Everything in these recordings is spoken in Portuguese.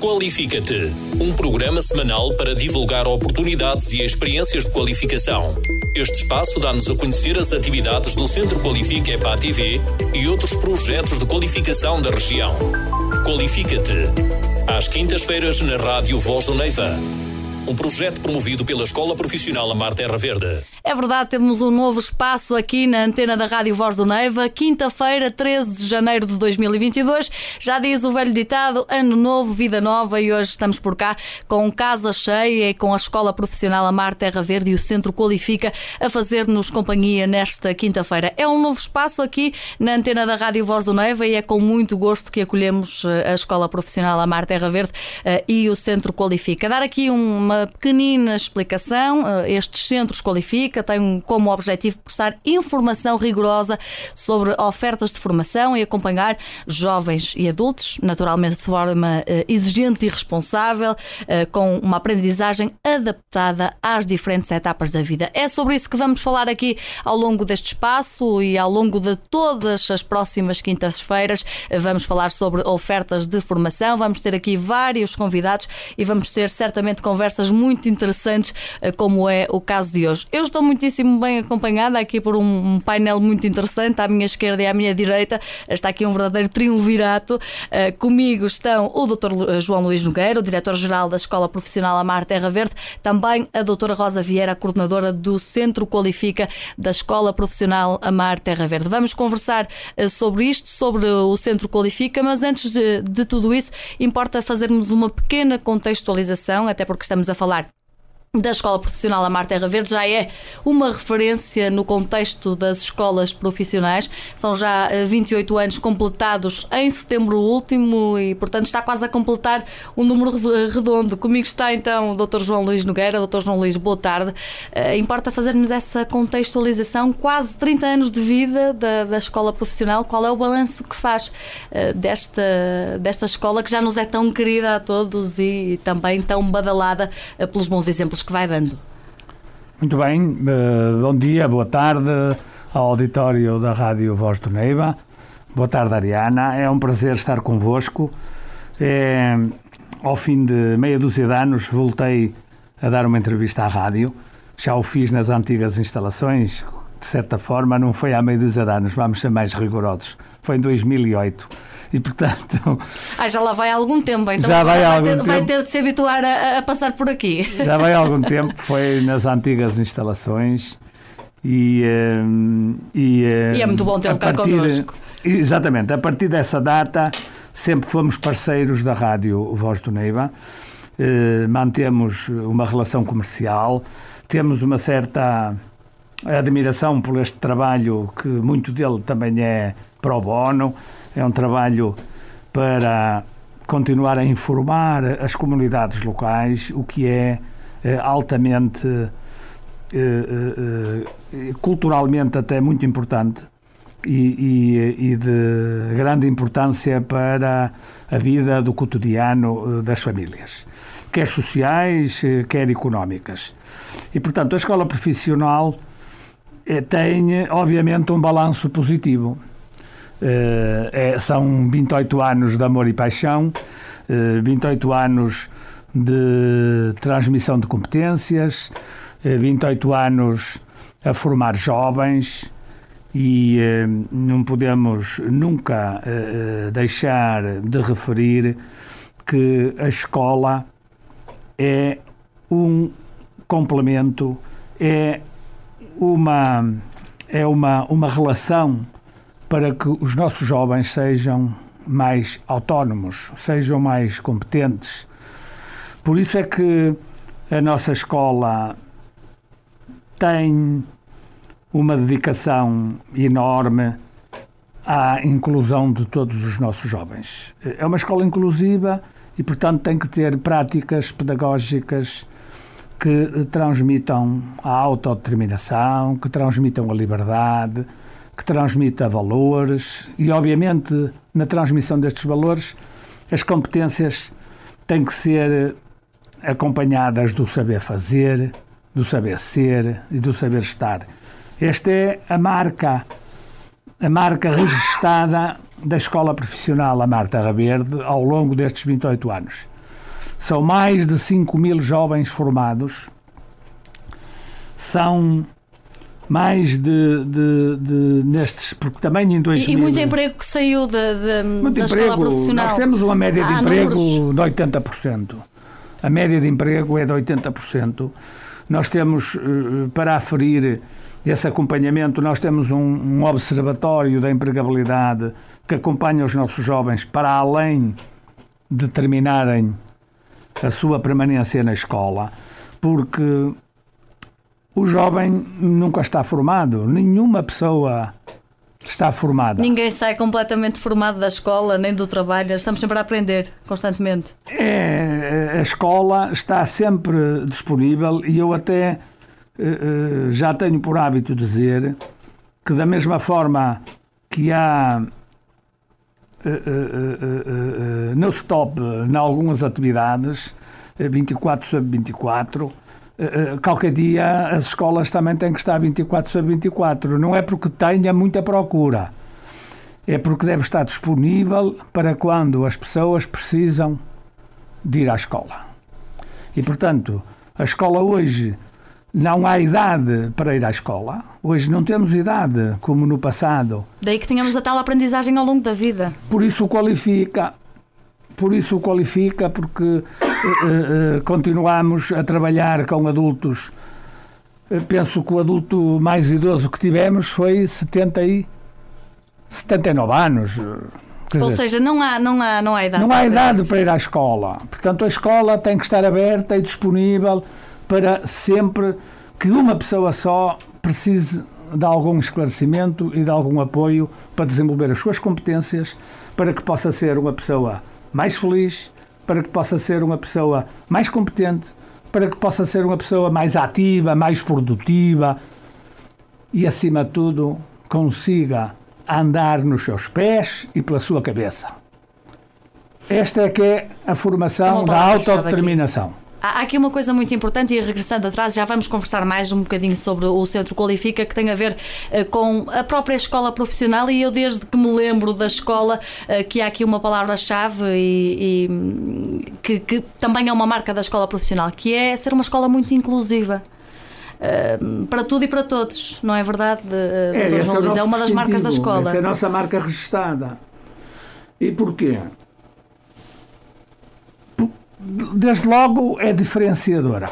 Qualifica-te, um programa semanal para divulgar oportunidades e experiências de qualificação. Este espaço dá-nos a conhecer as atividades do Centro Qualifica EPA TV e outros projetos de qualificação da região. Qualifica-te, às quintas-feiras na Rádio Voz do Neiva um projeto promovido pela Escola Profissional Amar Terra Verde. É verdade, temos um novo espaço aqui na antena da Rádio Voz do Neiva, quinta-feira, 13 de janeiro de 2022. Já diz o velho ditado: Ano Novo, Vida Nova, e hoje estamos por cá com casa cheia e com a Escola Profissional Amar Terra Verde e o Centro Qualifica a fazer-nos companhia nesta quinta-feira. É um novo espaço aqui na antena da Rádio Voz do Neiva e é com muito gosto que acolhemos eh, a Escola Profissional Amar Terra Verde eh, e o Centro Qualifica. Dar aqui uma pequenina explicação. Eh, estes centros qualifica, têm como objetivo prestar informação rigorosa sobre ofertas de formação e acompanhar jovens e adultos, naturalmente de forma eh, exigente e responsável, eh, com uma aprendizagem adaptada às diferentes etapas da vida. É sobre isso que vamos falar aqui ao longo deste espaço e ao longo de todas as próximas quintas-feiras. Vamos falar sobre ofertas de formação, vamos ter aqui vários convidados e vamos ter certamente conversas muito interessantes, eh, como é o caso de hoje. Eu estou muitíssimo bem acompanhada aqui por um painel muito interessante, à minha esquerda e à minha direita. Está aqui um verdadeiro triunvirato. Eh, comigo estão o Dr. Eh, João Luís Nogueira, o diretor-geral da Escola Profissional Amar Terra Verde, também a doutora Rosa Vieira, a coordenadora do Centro Qualifica da Escola Profissional Amar Terra Verde. Vamos conversar sobre isto, sobre o Centro Qualifica, mas antes de, de tudo isso, importa fazermos uma pequena contextualização, até porque estamos a falar da Escola Profissional Amar Terra Verde já é uma referência no contexto das escolas profissionais. São já 28 eh, anos completados em setembro último e, portanto, está quase a completar um número redondo. Comigo está então o Dr. João Luís Nogueira. Dr. João Luís, boa tarde. Uh, importa fazermos essa contextualização, quase 30 anos de vida da, da escola profissional. Qual é o balanço que faz uh, desta, desta escola que já nos é tão querida a todos e também tão badalada uh, pelos bons exemplos que vai dando. Muito bem, uh, bom dia, boa tarde ao auditório da Rádio Voz do Neiva. Boa tarde, Ariana. É um prazer estar convosco. É, ao fim de meia dúzia de anos, voltei a dar uma entrevista à rádio. Já o fiz nas antigas instalações, de certa forma, não foi há meia dúzia de anos, vamos ser mais rigorosos. Foi em 2008 e portanto. Ah, já lá vai há algum tempo, então já vai, vai, algum ter, tempo. vai ter de se habituar a, a, passar por aqui. Já vai há algum tempo, foi nas antigas instalações e. Um, e, um, e, é muito bom ter cá connosco. Exatamente, a partir dessa data sempre fomos parceiros da Rádio Voz do Neiva, eh, mantemos uma relação comercial, temos uma certa admiração por este trabalho, que muito dele também é pro bono, é um trabalho para continuar a informar as comunidades locais, o que é eh, altamente, eh, eh, culturalmente até muito importante e, e, e, de grande importância para a vida do cotidiano das famílias, quer sociais, quer económicas. E, portanto, a escola profissional tem, obviamente, um balanço positivo é, são 28 anos de amor e paixão, uh, eh, 28 anos de transmissão de competências, uh, eh, 28 anos a formar jovens e não podemos nunca deixar de referir que a escola é um complemento, é uma, é uma, uma relação para que os nossos jovens sejam mais autónomos, sejam mais competentes. Por isso é que a nossa escola tem uma dedicação enorme à inclusão de todos os nossos jovens. É uma escola inclusiva e, portanto, tem que ter práticas pedagógicas que transmitam a autodeterminação, que transmitam a liberdade, que transmita valores e, obviamente, na transmissão destes valores, as competências têm que ser acompanhadas do saber fazer, do saber ser e do saber estar. Esta é a marca, a marca registada da Escola Profissional Amar Terra Verde ao longo destes 28 anos. São mais de 5 mil jovens formados, são mais de, de, de, nestes, porque também em 2000... E, e muito emprego que saiu de, de, muito da emprego, escola profissional. Nós temos uma média de emprego números. de 80%. A média de emprego é de 80%. Nós temos, eh, para aferir esse acompanhamento, nós temos um, um observatório da empregabilidade que acompanha os nossos jovens para além de terminarem a sua permanência na escola, porque o jovem nunca está formado, nenhuma pessoa está formada. Ninguém sai completamente formado da escola nem do trabalho, estamos sempre a aprender constantemente. É, a escola está sempre disponível e eu até uh, já tenho por hábito dizer que, da mesma forma que há uh, no stop em algumas atividades, 24 sobre 24 eh, eh, qualquer dia as escolas também têm que estar 24 sobre 24. Não é porque tenha muita procura, é porque deve estar disponível para quando as pessoas precisam de ir à escola. E, portanto, a escola hoje não há idade para ir à escola. Hoje não temos idade como no passado. Daí que tenhamos a tal aprendizagem ao longo da vida. Por isso qualifica. Por isso qualifica, porque continuamos a trabalhar com adultos. penso que o adulto mais idoso que tivemos foi 70 e 79 anos. Quer Ou dizer, seja, não há, não, há, não há idade. Não há idade para ir à escola. Portanto, a escola tem que estar aberta e disponível para sempre que uma pessoa só precise de algum esclarecimento e de algum apoio para desenvolver as suas competências, para que possa ser uma pessoa mais feliz, para que possa ser uma pessoa mais competente, para que possa ser uma pessoa mais ativa, mais produtiva e, acima de tudo, consiga andar nos seus pés e pela sua cabeça. Esta é que é a formação da autodeterminação. Há aqui uma coisa muito importante e regressando atrás, já vamos conversar mais um bocadinho sobre o Centro Qualifica, que tem a ver uh, com a própria escola profissional e eu desde que me lembro da escola, uh, que há aqui uma palavra-chave e, e que, que, também é uma marca da escola profissional, que é ser uma escola muito inclusiva. Uh, para tudo e para todos, não é verdade, é, Dr. João Luís? É uma das marcas da escola. Essa é a nossa marca registada. E porquê? Desde logo, é diferenciadora.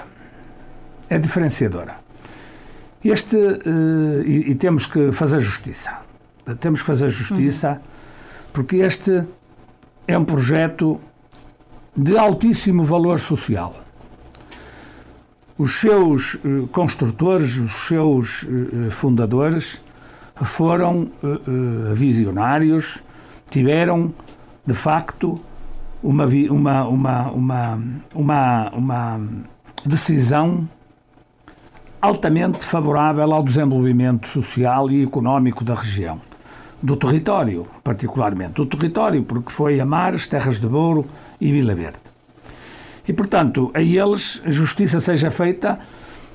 É diferenciadora. Este, uh, e, e, temos que fazer justiça. Temos que fazer justiça, uhum. porque este é um projeto de altíssimo valor social. Os seus uh, construtores, os seus uh, fundadores foram visionários, tiveram, de facto, uma, uma, uma, uma, uma, uma decisão altamente favorável ao desenvolvimento social e económico da região, do território, particularmente. Do território, porque foi Amares, Terras de Douro e Vila Verde. E, portanto, a eles justiça seja feita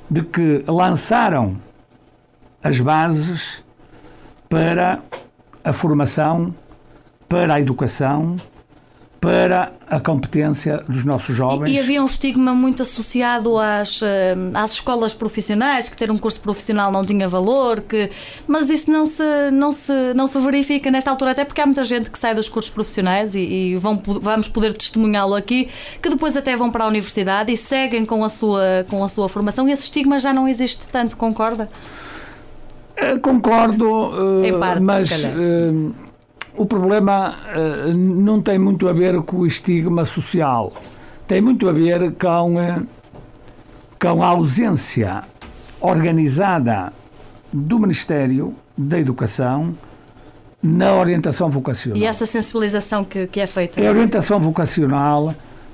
de que lançaram as bases para a formação, para a educação, para a competência dos nossos jovens. E, e, havia um estigma muito associado às, eh, às escolas profissionais, que ter um curso profissional não tinha valor, que, mas isso não se, não, se, não se verifica nesta altura, até porque há muita gente que sai dos cursos profissionais e, e vão, vamos poder testemunhá-lo aqui, que depois até vão para a universidade e seguem com a sua, com a sua formação e esse estigma já não existe tanto, concorda? Eh, concordo, uh, parte, mas o problema uh, não tem muito a ver com o estigma social, tem muito a ver com, uh, com a ausência organizada do Ministério da Educação na orientação vocacional. E essa sensibilização que, que é feita? É a orientação vocacional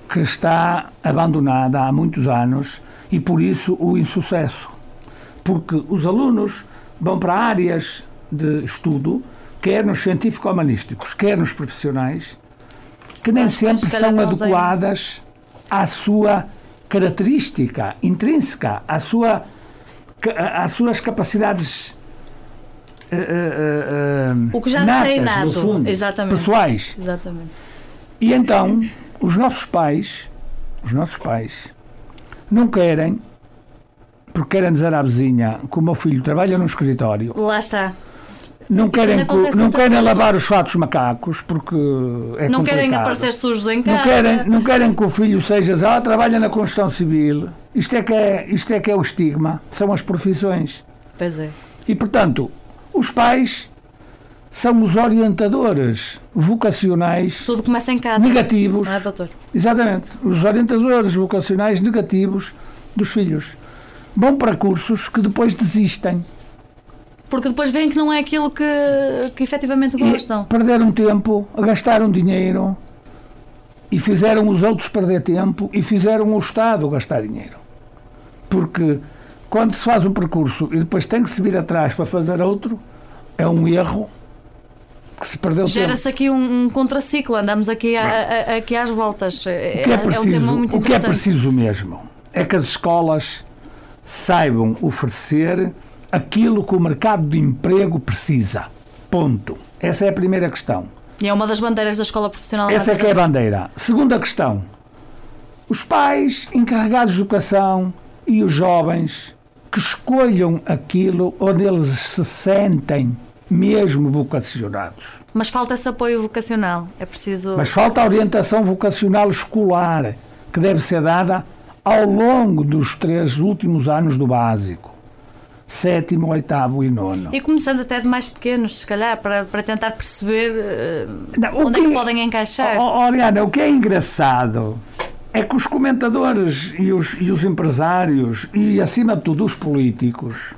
que está abandonada há muitos anos e por isso o insucesso. Porque os alunos vão para áreas de estudo quer nos científico-humanísticos, quer nos profissionais, que nem sempre são adequadas à sua característica intrínseca, à sua, às suas capacidades uh, uh, o que já natas, sei nato, fundo, Exatamente. pessoais. Exatamente. E então, os nossos pais, os nossos pais, não querem, porque querem dizer à vizinha que o meu filho trabalha num escritório, Lá está. Não querem, não outra querem lavar os fatos macacos, porque é não querem complicado. aparecer sujos em casa. Não querem, não querem que o filho seja, ah, trabalha na construção civil. Isto é, que é, isto é que é o estigma, são as profissões. Pois é. E, portanto, os pais são os orientadores vocacionais Tudo começa em casa. negativos. Não é, doutor? Exatamente. Os orientadores vocacionais negativos dos filhos. Vão para cursos que depois desistem. Porque depois veem que não é aquilo que, que efetivamente E gostam. perderam tempo, gastaram dinheiro e fizeram os outros perder tempo e fizeram o Estado gastar dinheiro. Porque quando se faz um percurso e depois tem que se vir atrás para fazer outro, é um erro que se perdeu tempo. Gera-se aqui um, um contraciclo, andamos aqui, a- a- aqui às voltas. O que é um tema preciso, muito o que é preciso mesmo é que as escolas saibam oferecer aquilo que o mercado de emprego precisa. Ponto. Essa é a primeira questão. E é uma das bandeiras da escola profissional. Essa é que é a bandeira. Segunda questão. Os pais encarregados de educação e os jovens que escolham aquilo onde eles se sentem mesmo vocacionados. Mas falta esse apoio vocacional. É preciso. Mas falta a orientação vocacional escolar, que deve ser dada ao longo dos três últimos anos do básico. Sétimo, oitavo e nono. E começando até de mais pequenos, se calhar, para, para tentar perceber eh, Não, onde é que podem encaixar. Oh, oh, Oriana, o que é engraçado é que os comentadores e os, e os empresários e, acima de tudo, os políticos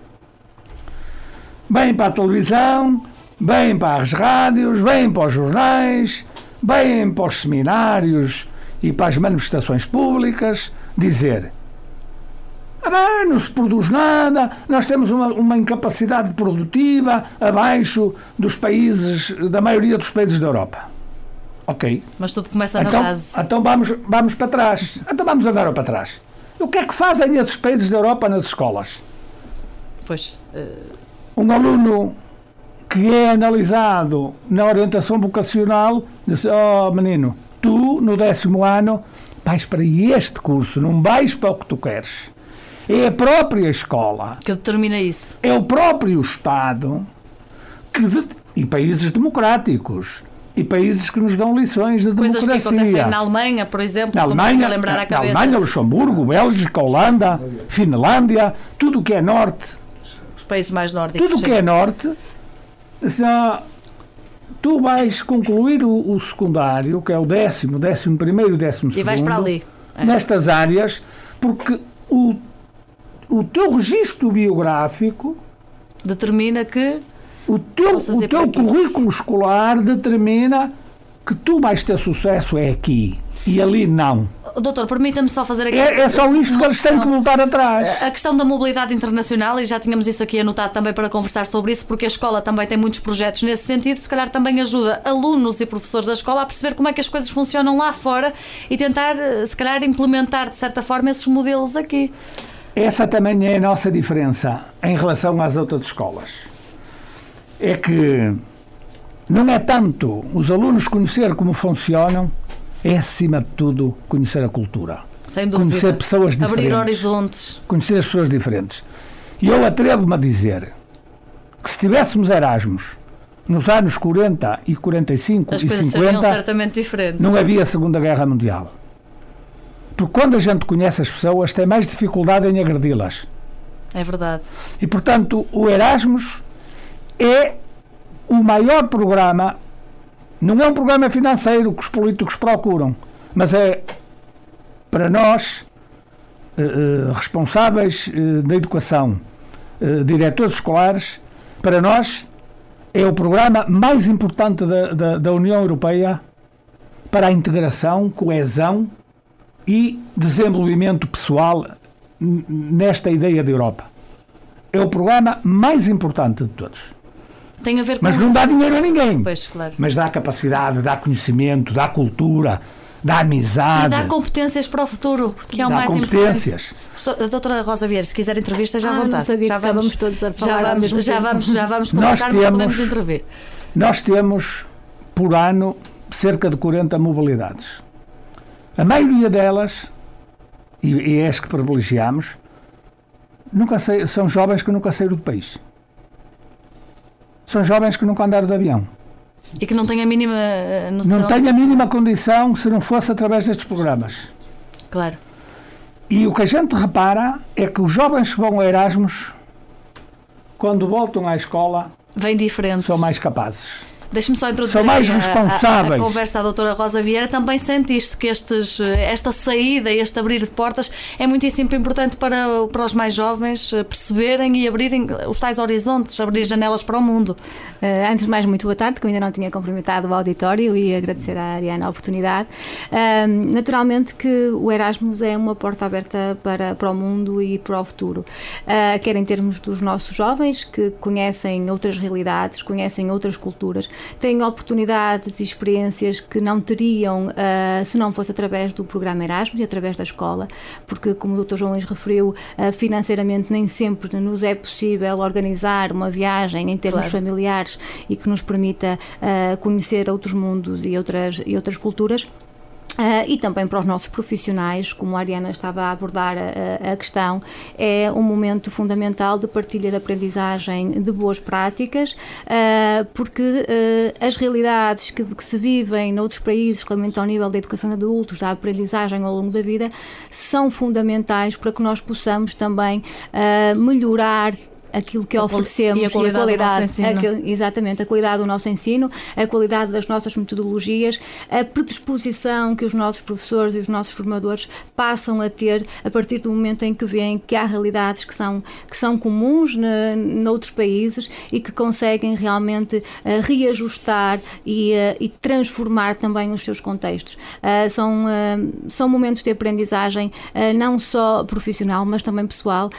vêm para a televisão, vêm para as rádios, vêm para os jornais, vêm para os seminários e para as manifestações públicas dizer não se produz nada, nós temos uma, uma incapacidade produtiva abaixo dos países, da maioria dos países da Europa. Ok. Mas tudo começa na Então, base. então vamos, vamos para trás. Então vamos andar para trás. O que é que fazem esses países da Europa nas escolas? Pois. eh, Um aluno que é analisado na orientação vocacional diz: Oh menino, tu no décimo ano vais para este curso, não vais para o que tu queres. É a própria escola, que determina isso. é o próprio Estado que de- e países democráticos e países que nos dão lições de Coisas que democracia. acontecem na Alemanha, por exemplo, Na Alemanha, a lembrar na à cabeça. Alemanha, Luxemburgo, Bélgica, Holanda, Finlândia, tudo o que é norte, Os países mais nórdicos. tudo o que é norte, assim, ó, tu vais concluir o, o secundário, que é o décimo, décimo primeiro e décimo E segundo, vais para ali. É. nestas áreas, porque o, o teu registro biográfico, Determina que. o teu, o teu currículo escolar determina que tu vais ter sucesso é aqui e ali não. Doutor, permita-me só fazer aqui. É, é só isto que eles têm que voltar atrás. A questão da mobilidade internacional, e já tínhamos isso aqui anotado também para conversar sobre isso, porque a escola também tem muitos projetos nesse sentido, se calhar também ajuda alunos e professores da escola a perceber como é que as coisas funcionam lá fora e tentar, eh, se calhar, implementar de certa forma esses modelos aqui. Essa também é a nossa diferença em relação às outras escolas. É que não é tanto os alunos conhecer como funcionam, é acima de tudo conhecer a cultura, Sem dúvida. conhecer pessoas Abrir diferentes, horizontes. conhecer as pessoas diferentes. E eu atrevo-me a dizer que se tivéssemos Erasmus nos anos 40 e 45 As e coisas seriam 50, certamente diferentes. não havia Segunda Guerra Mundial. Porque quando a gente conhece as pessoas, tem mais dificuldade em agredi-las. É verdade. E, portanto, o Erasmus é o maior programa, não é um programa financeiro que os políticos procuram, mas é para nós, eh, eh, responsáveis eh, da educação, eh, diretores escolares, para nós é o programa mais importante da, da, da União Europeia para a integração, coesão e desenvolvimento pessoal nesta ideia da Europa. É o programa mais importante de todos. Tem a ver com. Mas não dá dinheiro a ninguém. Pois, claro. Mas dá capacidade, dá conhecimento, dá cultura, dá E amizade, dá competências para o futuro, que é o dá mais competências. importante. A doutora Rosa Vieira, se quiser entrevista, já à Ah, vontade. sabia já que estávamos todos a falar já vamos, já vamos, já vamos conversar, mas podemos temos- intervir. Nós temos, por ano, cerca de 40 mobilidades. A maioria delas e, e é as que privilegiamos, nunca sei, são jovens que nunca saíram do país. São jovens que nunca andaram de avião. E que não têm a mínima eh, noção. Não têm a mínima condição se não fosse através destes programas. Claro. E o que a gente repara é que os jovens que vão a Erasmus, quando voltam à escola, Vem diferente. são mais capazes. Deixe-me só introduzir São mais aqui a- a- responsáveis. A, conversa à doutora Rosa Vieira. Também sente isto, que estes, esta saída, este abrir de portas é muitíssimo importante para, para os mais jovens eh, perceberem e abrirem os tais horizontes, abrir janelas para o mundo. Uh, antes de mais, muito boa tarde, que eu ainda não tinha cumprimentado o auditório e agradecer à Ariana a oportunidade. Um, naturalmente que o Erasmus é uma porta aberta para, para o mundo e para o futuro, uh, quer em termos dos nossos jovens que conhecem outras realidades, conhecem outras culturas, têm oportunidades e experiências que não teriam uh, se não fosse através do programa Erasmus e através da escola, porque, como o Dr. João Luís referiu, uh, financeiramente nem sempre nos é possível organizar uma viagem em termos Claro. familiares e que nos permita uh, conhecer outros mundos e outras, e outras culturas. Uh, e também para os nossos profissionais, como a Ariana estava a abordar a, a questão, é um momento fundamental de partilha de aprendizagem de boas práticas, uh, porque uh, as realidades que, que se vivem noutros países, realmente ao nível da educação de adultos, da aprendizagem ao longo da vida, são fundamentais para que nós possamos também melhorar aquilo que A oferecemos e a qualidade do nosso ensino. aquilo- exatamente, a qualidade do nosso ensino, a qualidade das nossas metodologias, a predisposição que os nossos professores e os nossos formadores passam a ter a partir do momento em que veem que há realidades que são, que são comuns na, noutros países e que conseguem realmente eh, reajustar e, eh, e transformar também os seus contextos. Ah, são, são momentos de aprendizagem não só profissional, mas também pessoal.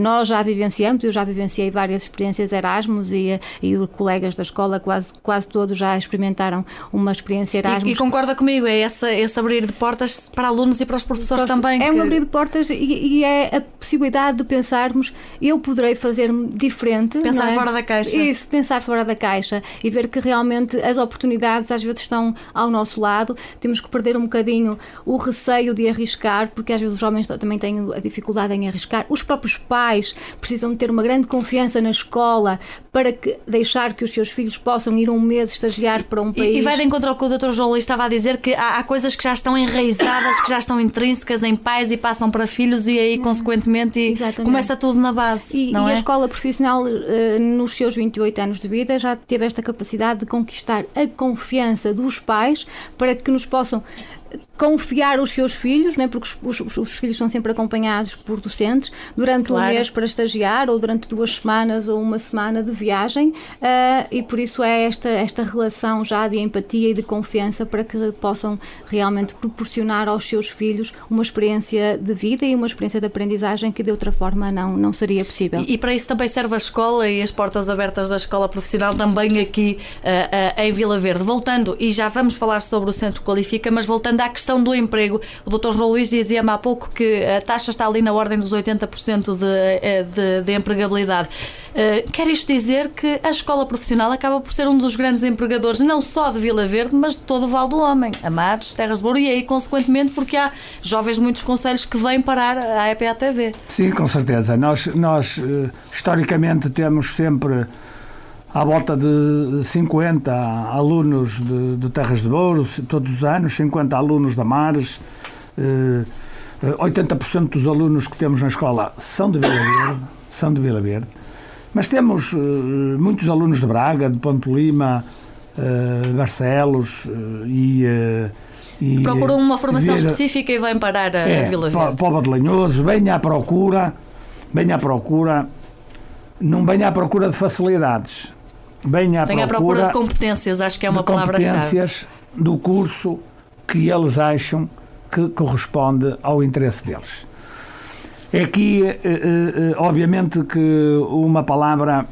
Nós já vivenciamos, eu já vivenciei várias experiências Erasmus e, e os colegas da escola, quase, quase todos já experimentaram uma experiência Erasmus. E, e concorda comigo, é essa, esse abrir de portas para alunos e para os professores também. É que- um abrir de portas e, e é a possibilidade de pensarmos eu poderei fazer diferente. Pensar é? fora da caixa. Isso, pensar fora da caixa e ver que realmente as oportunidades às vezes estão ao nosso lado. Temos que perder um bocadinho o receio de arriscar, porque às vezes os jovens também têm a dificuldade em arriscar. Os próprios pais precisam de ter uma grande confiança na escola para que, deixar que os seus filhos possam ir um mês estagiar para um país. E, e vai de encontro ao que o Dr. João Luís estava a dizer que há, há coisas que já estão enraizadas, que já estão intrínsecas em pais e passam para filhos e aí, consequentemente, e Exatamente. começa tudo na base. E, e é? a escola profissional, eh, nos seus 28 anos de vida, já teve esta capacidade de conquistar a confiança dos pais para que nos possam confiar os seus filhos, né, porque os, os- os filhos são sempre acompanhados por docentes, durante Claro. um mês para estagiar ou durante duas semanas ou uma semana de viagem ah, e por isso é esta, esta relação já de empatia e de confiança para que possam realmente proporcionar aos seus filhos uma experiência de vida e uma experiência de aprendizagem que de outra forma não, não seria possível. E, e para isso também serve a escola e as portas abertas da escola profissional também aqui ah, ah, em Vila Verde. Voltando, e já vamos falar sobre o Centro Qualifica, mas voltando à questão do emprego, o Dr. João Luís dizia-me há pouco que a taxa está ali na ordem dos 80% de, eh, de, de empregabilidade. Ah, quer isto dizer que a escola profissional acaba por ser um dos grandes empregadores, não só de Vila Verde, mas de todo o Val do Homem, Amares, Terras de Bouro, e aí, consequentemente, porque há jovens muitos conselhos que vêm parar à EPA-TV. Sim, com certeza. Nós, nós eh, historicamente temos sempre à volta de 50 alunos de, de Terras de Ouro, todos os anos, 50 alunos da Mares. eh, eh, 80% dos alunos que temos na escola são de Vila Verde, são de Vila Verde. Mas temos eh, muitos alunos de Braga, de Ponte Lima, eh, Barcelos e, e Procuram uma formação Vieira- específica e vêm parar a, a é, Vila po- Verde. Póvoa de Lanhoso, venha à procura, venha à procura, não venha à procura de facilidades, venha à Vêm à procura de competências, acho que é uma palavra-chave. competências do curso que eles acham que corresponde ao interesse deles. É Aqui, eh, eh, eh, obviamente, que uma palavra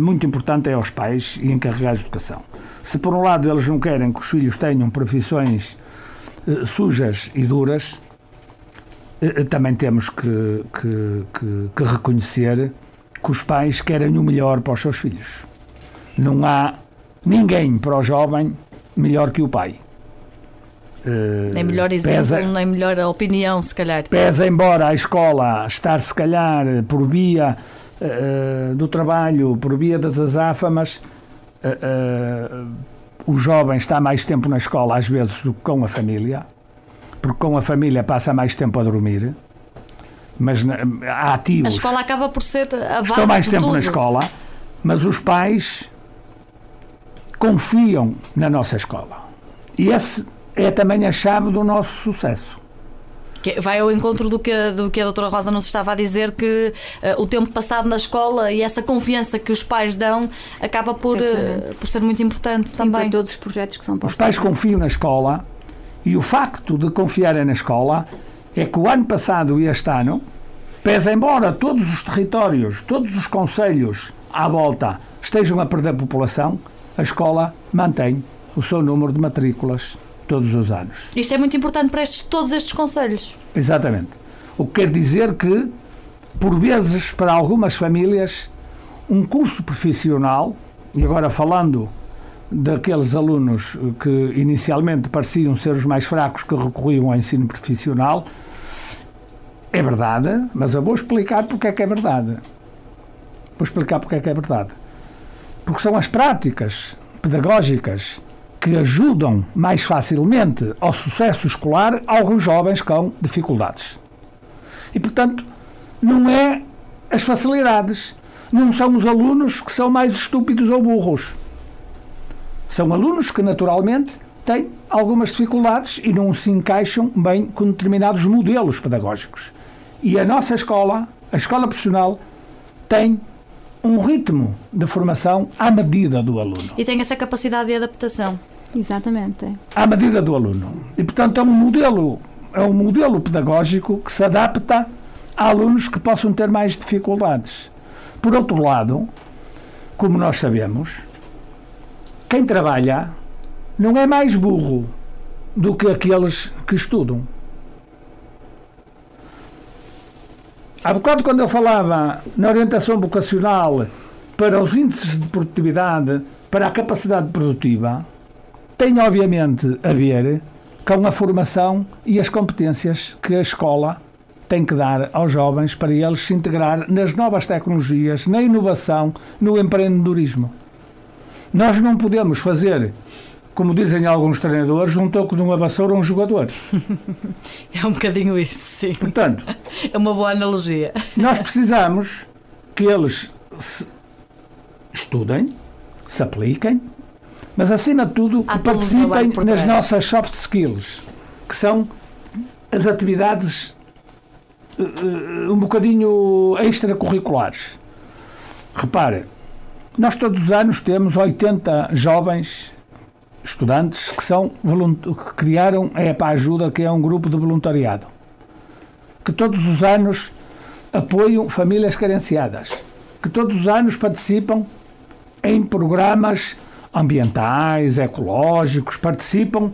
muito importante é aos pais e encarregados de educação. Se, por um lado, eles não querem que os filhos tenham profissões sujas e duras, também temos que, que- que- que reconhecer que os pais querem o melhor para os seus filhos. Não há ninguém para o jovem melhor que o pai. Uh, nem melhor exemplo, pesa, nem melhor opinião, se calhar. Pesa, embora a escola estar, se calhar, por via uh, do trabalho, por via das azáfamas, uh, o jovem está mais tempo na escola, às vezes, do que com a família, porque com a família passa mais tempo a dormir. Mas há ativos. A escola acaba por ser a base Estão mais tempo tudo. na escola, mas os pais confiam na nossa escola. E esse é também a chave do nosso sucesso. Que vai ao encontro do que, do que a doutora Rosa nos estava a dizer, que uh, o tempo passado na escola e essa confiança que os pais dão acaba por, uh, por ser muito importante Sim, também. todos os projetos que são postos. Os pais confiam na escola e o facto de confiarem na escola é que o ano passado e este ano, pese embora todos os territórios, todos os conselhos à volta estejam a perder população, a escola mantém o seu número de matrículas todos os anos. Isto é muito importante para estes, todos estes conselhos. Exatamente. O que quer dizer que, por vezes, para algumas famílias, um curso profissional, e agora falando daqueles alunos que inicialmente pareciam ser os mais fracos que recorriam ao ensino profissional, é verdade, mas eu vou explicar porque é que é verdade. Vou explicar porque é que é verdade. Porque são as práticas pedagógicas que ajudam mais facilmente ao sucesso escolar alguns jovens com dificuldades. E, portanto, não é as facilidades, não são os alunos que são mais estúpidos ou burros. São alunos que, naturalmente, têm algumas dificuldades e não se encaixam bem com determinados modelos pedagógicos. E a nossa escola, a escola profissional, tem um ritmo de formação à medida do aluno. E tem essa capacidade de adaptação. Exatamente. À medida do aluno. E, portanto, é um modelo, é um modelo pedagógico que se adapta a alunos que possam ter mais dificuldades. Por outro lado, como nós sabemos, quem trabalha não é mais burro do que aqueles que estudam. Há bocado, quando eu falava na orientação vocacional para os índices de produtividade, para a capacidade produtiva, tem obviamente a ver com a formação e as competências que a escola tem que dar aos jovens para eles se integrar nas novas tecnologias, na inovação, no empreendedorismo. Nós não podemos fazer, como dizem alguns treinadores, um toque de uma vassoura a um jogador. É um bocadinho isso, sim. Portanto, é uma boa analogia. Nós precisamos que eles se estudem, se apliquem, mas acima de tudo que participem nas nossas soft skills, que são as atividades uh, um bocadinho extracurriculares. Repare, nós todos os anos temos 80 jovens estudantes que são que criaram a EPA Ajuda, que é um grupo de voluntariado, que todos os anos apoiam famílias carenciadas, que todos os anos participam em programas ambientais, ecológicos, participam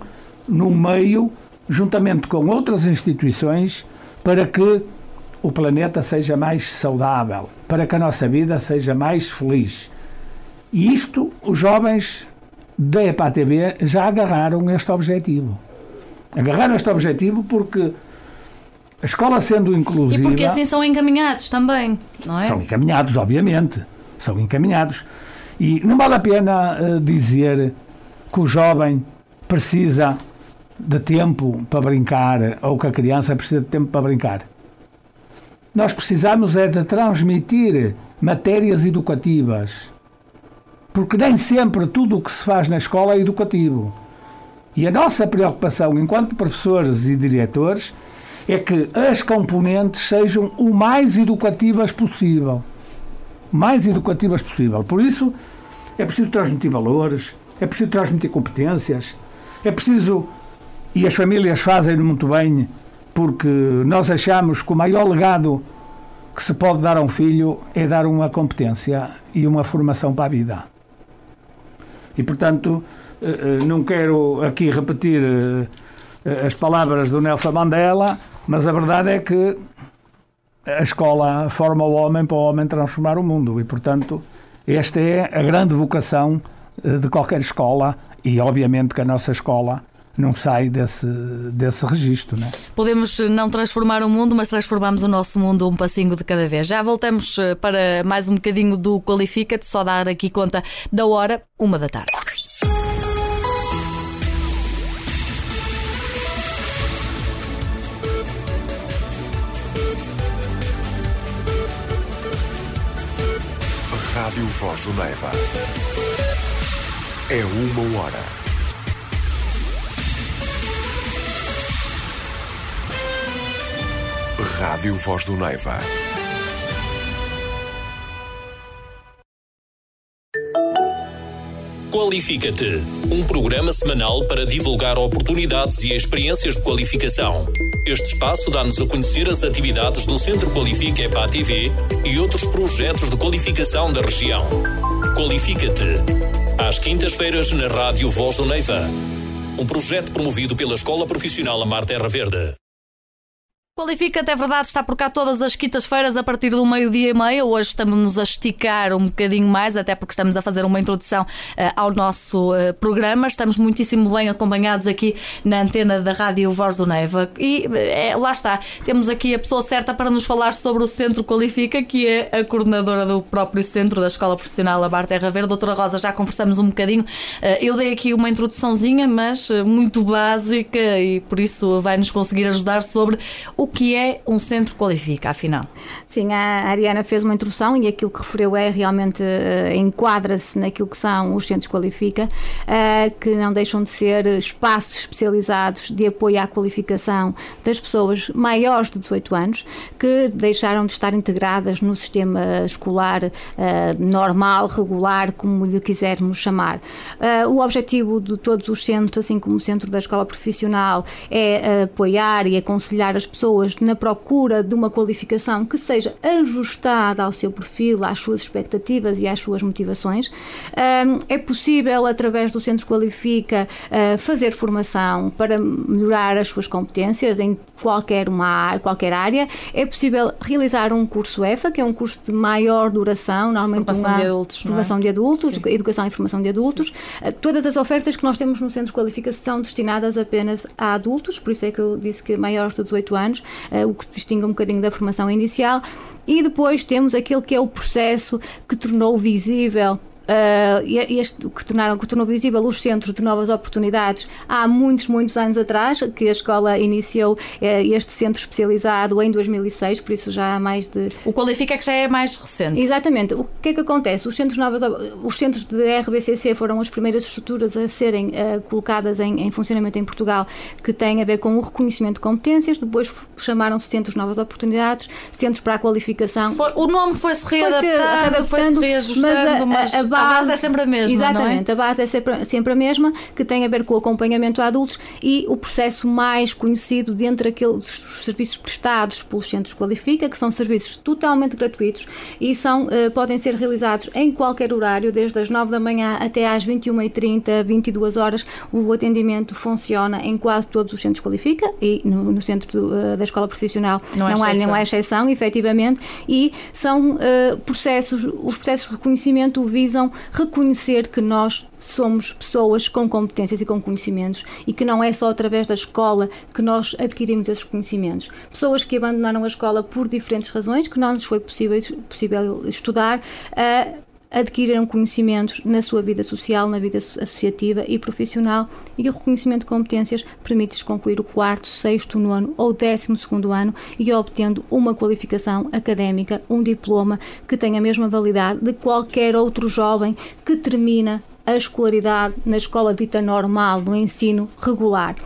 no meio, juntamente com outras instituições, para que o planeta seja mais saudável, para que a nossa vida seja mais feliz. E isto os jovens da EPA-TV já agarraram este objetivo. Agarraram este objetivo porque a escola sendo inclusiva... E porque assim são encaminhados também, não é? São encaminhados, obviamente. São encaminhados. E não vale a pena uh, dizer que o jovem precisa de tempo para brincar ou que a criança precisa de tempo para brincar. Nós precisamos é de transmitir matérias educativas, porque nem sempre tudo o que se faz na escola é educativo. E a nossa preocupação, enquanto professores e diretores, é que as componentes sejam o mais educativas possível. Mais educativas possível. Por isso, é preciso transmitir valores, é preciso transmitir competências, é preciso. E as famílias fazem muito bem, porque nós achamos que o maior legado que se pode dar a um filho é dar uma competência e uma formação para a vida. E, portanto, eh, eh, não quero aqui repetir eh, as palavras do Nelson Mandela, mas a verdade é que a escola forma o homem para o homem transformar o mundo. E, portanto, esta é a grande vocação de qualquer escola e, obviamente, que a nossa escola não sai desse, desse registro. Né? Podemos não transformar o mundo, mas transformamos o nosso mundo um passinho de cada vez. Já voltamos eh, para mais um bocadinho do Qualifica-te, só dar aqui conta da hora, uma da tarde. Rádio Voz do Neiva. É uma hora. Rádio Voz do Neiva. Qualifica-te, um programa semanal para divulgar oportunidades e experiências de qualificação. Este espaço dá-nos a conhecer as atividades do Centro Qualifica EPA TV e outros projetos de qualificação da região. Qualifica-te, às quintas-feiras na Rádio Voz do Neiva. Um projeto promovido pela Escola Profissional Amar Terra Verde. Qualifica-te, é verdade, está por cá todas as quintas-feiras a partir do meio-dia e meia. Hoje estamos-nos a esticar um bocadinho mais, até porque estamos a fazer uma introdução uh, ao nosso uh, programa. Estamos muitíssimo bem acompanhados aqui na antena da Rádio Voz do Neiva. E uh, lá está, temos aqui a pessoa certa para nos falar sobre o Centro Qualifica, que é a coordenadora do próprio centro da Escola Profissional Abar Terra Verde. Doutora Rosa, já conversamos um bocadinho. eu dei aqui uma introduçãozinha, mas muito básica e por isso vai nos conseguir ajudar sobre o que é um centro qualifica, afinal? Sim, a Ariana fez uma introdução e aquilo que referiu é realmente uh, enquadra-se naquilo que são os centros qualifica, uh, que não deixam de ser espaços especializados de apoio à qualificação das pessoas maiores de 18 anos que deixaram de estar integradas no sistema escolar uh, normal, regular, como lhe quisermos chamar. o objetivo de todos os centros, assim como o centro da escola profissional, é apoiar e aconselhar as pessoas pessoas na procura de uma qualificação que seja ajustada ao seu perfil, às suas expectativas e às suas motivações. É possível, através do Centro Qualifica, ah, fazer formação para melhorar as suas competências em qualquer, uma, qualquer área. É possível realizar um curso EFA, que é um curso de maior duração, normalmente formação uma de adultos, formação é? de adultos, Sim. educação e formação de adultos. Sim. Todas as ofertas que nós temos no Centro de Qualificação são destinadas apenas a adultos, por isso é que eu disse que maiores de 18 anos uh, o que distingue um bocadinho da formação inicial. E depois temos aquele que é o processo que tornou visível uh, este, que, tornaram, que tornou visível os centros de novas oportunidades há muitos, muitos anos atrás, que a escola iniciou uh, este centro especializado em 2006, por isso já há mais de... O Qualifica é que já é mais recente. Exatamente. O que é que acontece? Os centros, novas, os centros de RBCC foram as primeiras estruturas a serem uh, colocadas em, em, funcionamento em Portugal que têm a ver com o reconhecimento de competências, depois chamaram-se Centros de Novas Oportunidades, Centros para a Qualificação. Foi, o nome foi-se readaptando, foi-se reajustando, mas, a, a, base, a base é sempre a mesma. Exatamente, é? a base é sempre, sempre a mesma, que tem a ver com o acompanhamento a adultos e o processo mais conhecido dentre aqueles serviços prestados pelos centros Qualifica, que são serviços totalmente gratuitos e são, uh, podem ser realizados em qualquer horário, desde as 9 da manhã até às 21h30, 22 horas. O atendimento funciona em quase todos os centros Qualifica e no, no centro do, uh, da escola profissional não, não há nenhuma exceção, efetivamente, e são uh, processos, os processos de reconhecimento visam reconhecer que nós somos pessoas com competências e com conhecimentos e que não é só através da escola que nós adquirimos esses conhecimentos. Pessoas que abandonaram a escola por diferentes razões, que não nos foi possível, possível estudar, uh, adquiriram conhecimentos na sua vida social, na vida associativa e profissional e o reconhecimento de competências permite-lhes concluir o quarto, sexto, nono ou décimo segundo ano e obtendo uma qualificação académica, um diploma que tenha a mesma validade de qualquer outro jovem que termina a escolaridade na escola dita normal, no ensino regular.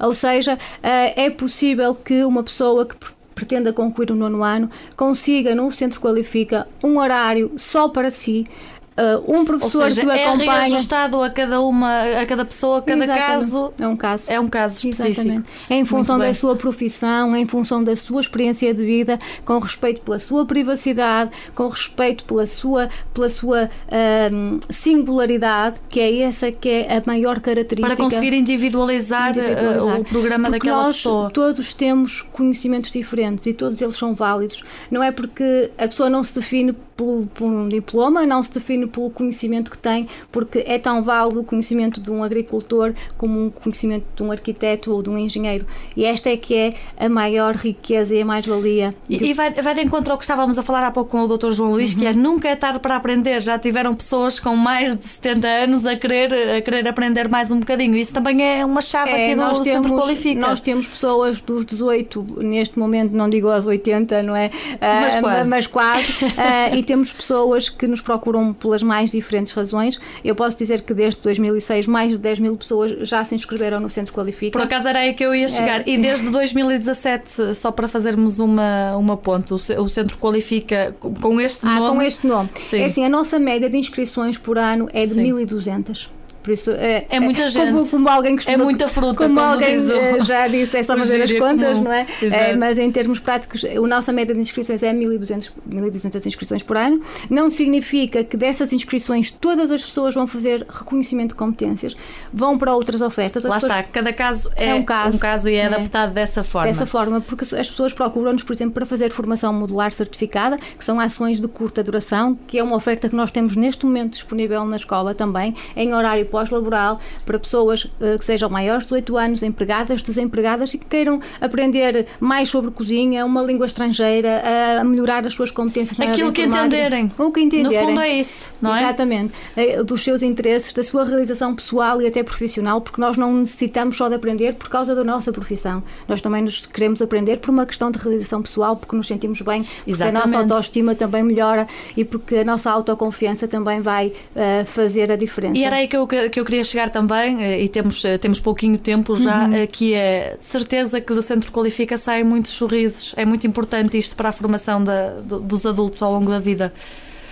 Ou seja, eh, é possível que uma pessoa que pretenda concluir o nono ano, consiga no Centro Qualifica um horário só para si, Uh, um professor seja, que o é acompanha. É reajustado a cada uma, a cada pessoa, a cada Exatamente. caso. É um caso. É um caso específico. Exatamente. É em função da sua profissão, é em função da sua experiência de vida, com respeito pela sua privacidade, com respeito pela sua, pela sua uh, singularidade, que é essa que é a maior característica. Para conseguir individualizar, individualizar. Uh, o programa porque daquela nós pessoa. Todos temos conhecimentos diferentes e todos eles são válidos. Não é porque a pessoa não se define por, por um diploma, não se define ensino pelo conhecimento que tem, porque é tão válido o conhecimento de um agricultor como o conhecimento de um arquiteto ou de um engenheiro. E esta é que é a maior riqueza e a mais-valia. E, e vai, vai de encontro ao que estávamos a falar há pouco com o Dr. João Luís, uhum. que é nunca é tarde para aprender. Já tiveram pessoas com mais de 70 anos a querer, a querer aprender mais um bocadinho. Isso também é uma chave é, aqui do nós temos, Centro Qualifica. Nós temos pessoas dos 18, neste momento não digo aos 80, não é? Mas uh, quase. Mas quase. uh, e temos pessoas que nos procuram pelas mais diferentes razões. Eu posso dizer que desde 2006 mais de 10 mil pessoas já se inscreveram no Centro Qualifica. Por acaso era aí que eu ia chegar. É. E desde 2017, só para fazermos uma, uma ponte, o Centro Qualifica com este ah, nome. Ah, com este nome. Sim. É assim, a nossa média de inscrições por ano é de Sim. 1200. Por isso, é, é muita gente. Como, como alguém costuma, é muita fruta, como, como alguém diz o, já disse, é só fazer as contas, comum. não é? é? Mas em termos práticos, a nossa média de inscrições é 1200, 1200 inscrições por ano. Não significa que dessas inscrições todas as pessoas vão fazer reconhecimento de competências, vão para outras ofertas. As Lá pessoas... está, cada caso é, é um, caso, um caso e é, é, adaptado dessa forma. Dessa forma, porque as pessoas procuram-nos, por exemplo, para fazer formação modular certificada, que são ações de curta duração, que é uma oferta que nós temos neste momento disponível na escola também, em horário pós-laboral, para pessoas uh, que sejam maiores de 18 anos, empregadas, desempregadas e que queiram aprender mais sobre cozinha, uma língua estrangeira, a melhorar as suas competências na Aquilo que entenderem. O que entenderem. No fundo é isso, não é? Exatamente. É, dos seus interesses, da sua realização pessoal e até profissional, porque nós não necessitamos só de aprender por causa da nossa profissão. Nós também nos queremos aprender por uma questão de realização pessoal, porque nos sentimos bem, porque Exatamente. a nossa autoestima também melhora e porque a nossa autoconfiança também vai uh, fazer a diferença. E era aí que eu, que eu queria chegar também, eh, e temos, eh, temos pouquinho tempo já, uhum. que é certeza que do Centro Qualifica saem muitos sorrisos. É muito importante isto para a formação da, dos adultos ao longo da vida.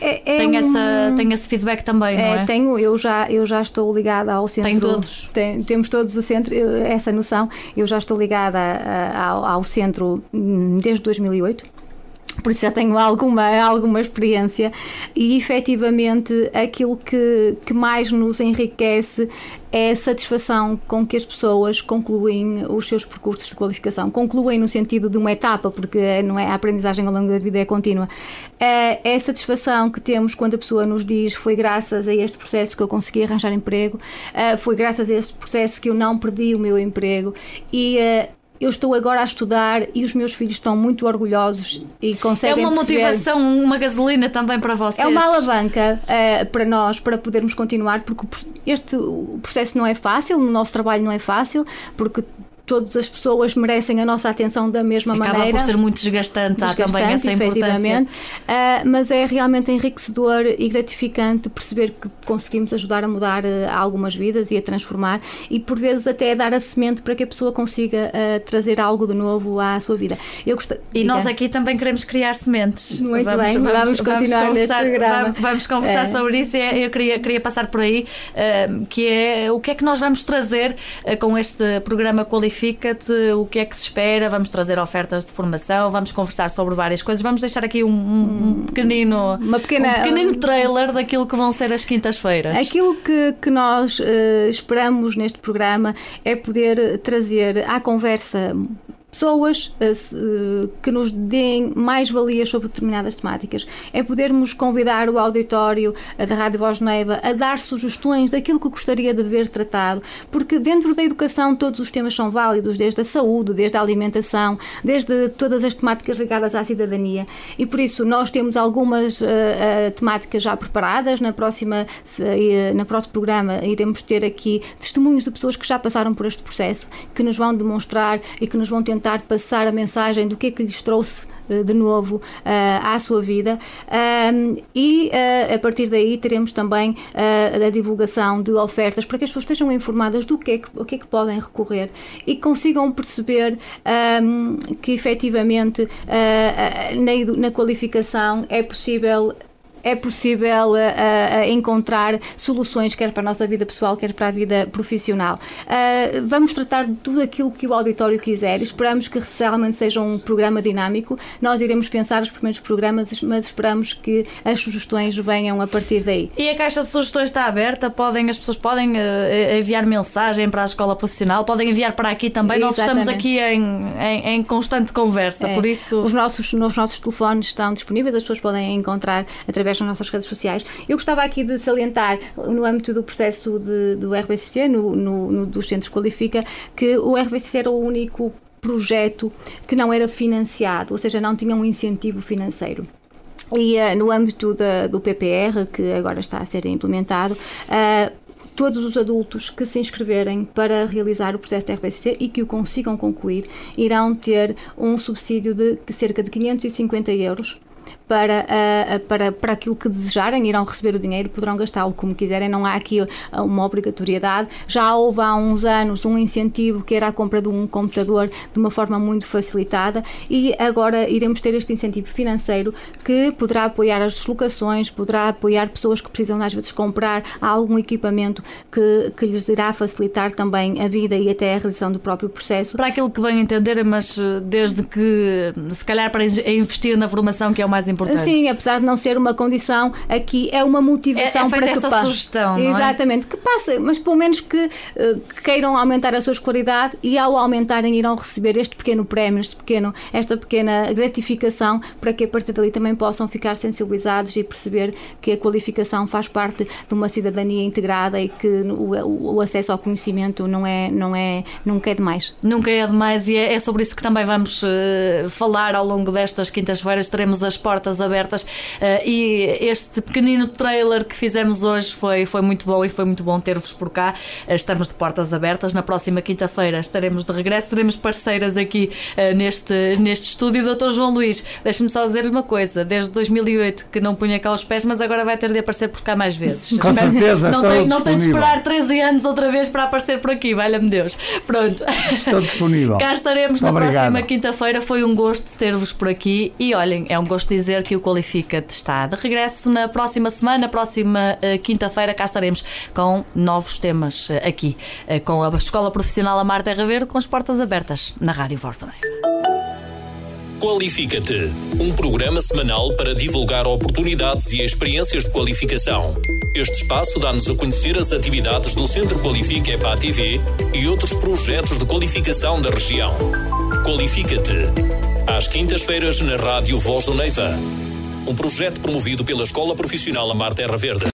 É, é tem, um... essa, tem esse feedback também, não é? é? Tenho, eu já, eu já estou ligada ao centro. Tem todos. Tem, temos todos o centro, essa noção. Eu já estou ligada a, ao, ao centro hum, desde 2008 por isso já tenho alguma, alguma experiência e efetivamente aquilo que, que mais nos enriquece é a satisfação com que as pessoas concluem os seus percursos de qualificação. Concluem no sentido de uma etapa, porque não é a aprendizagem ao longo da vida é contínua. É, é a satisfação que temos quando a pessoa nos diz foi graças a este processo que eu consegui arranjar emprego, é, foi graças a este processo que eu não perdi o meu emprego e é, eu estou agora a estudar e os meus filhos estão muito orgulhosos e conseguem É uma perceber... motivação, uma gasolina também para vocês. É uma alavanca uh, para nós, para podermos continuar, porque este processo não é fácil, o nosso trabalho não é fácil, porque todas as pessoas merecem a nossa atenção da mesma Acaba maneira. Acaba por ser muito desgastante, desgastante há também essa importância. Uh, mas é realmente enriquecedor e gratificante perceber que conseguimos ajudar a mudar uh, algumas vidas e a transformar e por vezes até dar a semente para que a pessoa consiga uh, trazer algo de novo à sua vida. Eu gost... E Diga. nós aqui também queremos criar sementes. Muito vamos, bem, vamos, vamos continuar vamos conversar, vamos, vamos, conversar é. sobre isso. Eu queria, queria passar por aí, que é o que é que nós vamos trazer com este programa Qualifica Qualifica-te, o que é que se espera, vamos trazer ofertas de formação, vamos conversar sobre várias coisas, vamos deixar aqui um, um pequenino, Uma pequena, um pequenino trailer daquilo que vão ser as quintas-feiras. Aquilo que, que nós uh, esperamos neste programa é poder trazer à conversa pessoas uh, que nos deem mais valias sobre determinadas temáticas. É podermos convidar o auditório uh, da Rádio Voz Neiva a dar sugestões daquilo que gostaria de ver tratado, porque dentro da educação todos os temas são válidos, desde a saúde, desde a alimentação, desde todas as temáticas ligadas à cidadania. E por isso nós temos algumas uh, temáticas já preparadas. Na próxima, na próximo programa iremos ter aqui testemunhos de pessoas que já passaram por este processo, que nos vão demonstrar e que nos vão tentar tentar passar a mensagem do que é que lhes trouxe eh, de novo uh, à sua vida. E uh, a partir daí teremos também a divulgação de ofertas para que as pessoas estejam informadas do que é que, o que, é que podem recorrer e consigam perceber que efetivamente na, na qualificação é possível é possível uh, uh, encontrar soluções, quer para a nossa vida pessoal, quer para a vida profissional. Uh, vamos tratar de tudo aquilo que o auditório quiser. Esperamos que realmente seja um programa dinâmico. Nós iremos pensar os primeiros programas, mas esperamos que as sugestões venham a partir daí. E a caixa de sugestões está aberta? Podem, as pessoas podem enviar mensagem para a escola profissional, podem enviar para aqui também. Exatamente. Nós estamos aqui em, em, em constante conversa, é. por isso. Os nossos, os nossos telefones estão disponíveis, as pessoas podem encontrar através através das nossas redes sociais. Eu gostava aqui de salientar, no âmbito do processo de, do RBCC, no, no, no, dos Centros Qualifica, que o RBCC era o único projeto que não era financiado, ou seja, não tinha um incentivo financeiro. E uh, no âmbito da, do PPR, que agora está a ser implementado, uh, todos os adultos que se inscreverem para realizar o processo de RPC e que o consigam concluir irão ter um subsídio de cerca de 550 euros para, uh, para, para aquilo que desejarem, irão receber o dinheiro, poderão gastá-lo como quiserem, não há aqui uma obrigatoriedade. Já houve há uns anos um incentivo que era a compra de um computador de uma forma muito facilitada e agora iremos ter este incentivo financeiro que poderá apoiar as deslocações, poderá apoiar pessoas que precisam às vezes comprar algum equipamento que, que lhes irá facilitar também a vida e até a realização do próprio processo. Para aquilo que bem entender, mas eh, desde que se calhar para investir na formação que é o mais importante importante. Sim, apesar de não ser uma condição, aqui é uma motivação é, é para que essa passe. sugestão, é? Exatamente, que passe, mas pelo menos que, uh, que, queiram aumentar a sua escolaridade e ao aumentarem irão receber este pequeno prémio, este pequeno, esta pequena gratificação para que a partir dali também possam ficar sensibilizados e perceber que a qualificação faz parte de uma cidadania integrada e que o, o acesso ao conhecimento não é, não é, nunca é demais. Nunca é demais e é, é sobre isso que também vamos uh, falar ao longo destas quintas-feiras. Teremos as portas portas abertas. Uh, e este pequenino trailer que fizemos hoje foi, foi muito bom e foi muito bom ter-vos por cá. Uh, estamos de portas abertas. Na próxima quinta-feira estaremos de regresso, teremos parceiras aqui uh, neste, neste estúdio. Doutor João Luís, deixe-me só dizer-lhe uma coisa: desde 2008 que não punha cá os pés, mas agora vai ter de aparecer por cá mais vezes. Com certeza, não tem, não tem de esperar 13 anos outra vez para aparecer por aqui, valha-me Deus. Pronto. Estou disponível. Cá estaremos Muito na obrigado. próxima quinta-feira. Foi um gosto ter-vos por aqui e olhem, é um gosto dizer que o Qualifica-te está de regresso na próxima semana, próxima uh, quinta-feira, cá estaremos com novos temas uh, aqui, uh, com a Escola Profissional Amar Terra Verde, com as portas abertas na Rádio Voz da. Qualifica-te, um programa semanal para divulgar oportunidades e experiências de qualificação. Este espaço dá-nos a conhecer as atividades do Centro Qualifica EPA TV e outros projetos de qualificação da região. Qualifica-te, às quintas-feiras na Rádio Voz do Neiva. Um projeto promovido pela Escola Profissional Amar Terra Verde.